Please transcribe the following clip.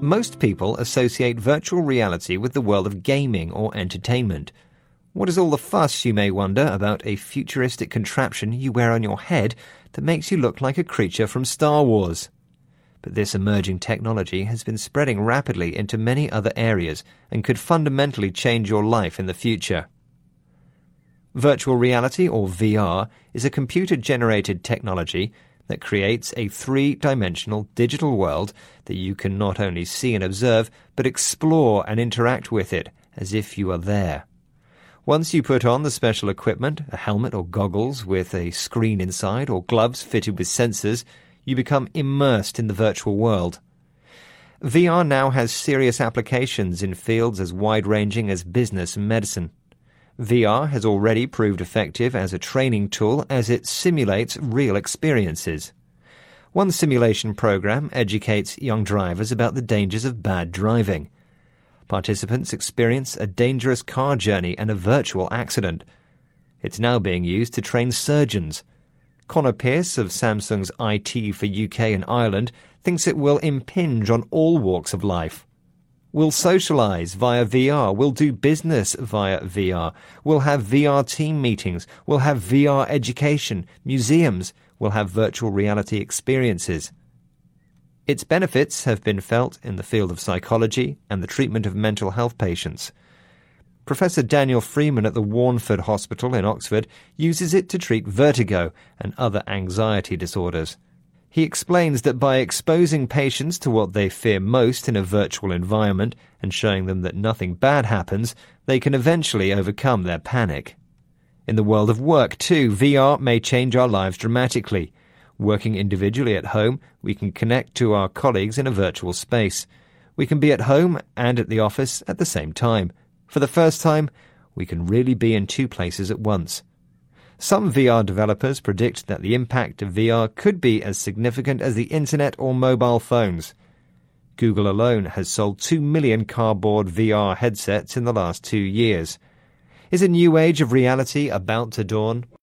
Most people associate virtual reality with the world of gaming or entertainment. What is all the fuss, you may wonder, about a futuristic contraption you wear on your head that makes you look like a creature from Star Wars? But this emerging technology has been spreading rapidly into many other areas and could fundamentally change your life in the future. Virtual reality, or VR, is a computer generated technology that creates a three dimensional digital world that you can not only see and observe, but explore and interact with it as if you are there. Once you put on the special equipment, a helmet or goggles with a screen inside, or gloves fitted with sensors, you become immersed in the virtual world. VR now has serious applications in fields as wide ranging as business and medicine. VR has already proved effective as a training tool as it simulates real experiences. One simulation program educates young drivers about the dangers of bad driving. Participants experience a dangerous car journey and a virtual accident. It's now being used to train surgeons. Connor Pierce of Samsung's IT for UK and Ireland thinks it will impinge on all walks of life. We'll socialize via VR. We'll do business via VR. We'll have VR team meetings. We'll have VR education, museums. We'll have virtual reality experiences. Its benefits have been felt in the field of psychology and the treatment of mental health patients. Professor Daniel Freeman at the Warneford Hospital in Oxford uses it to treat vertigo and other anxiety disorders. He explains that by exposing patients to what they fear most in a virtual environment and showing them that nothing bad happens, they can eventually overcome their panic. In the world of work, too, VR may change our lives dramatically. Working individually at home, we can connect to our colleagues in a virtual space. We can be at home and at the office at the same time. For the first time, we can really be in two places at once. Some VR developers predict that the impact of VR could be as significant as the internet or mobile phones. Google alone has sold 2 million cardboard VR headsets in the last two years. Is a new age of reality about to dawn?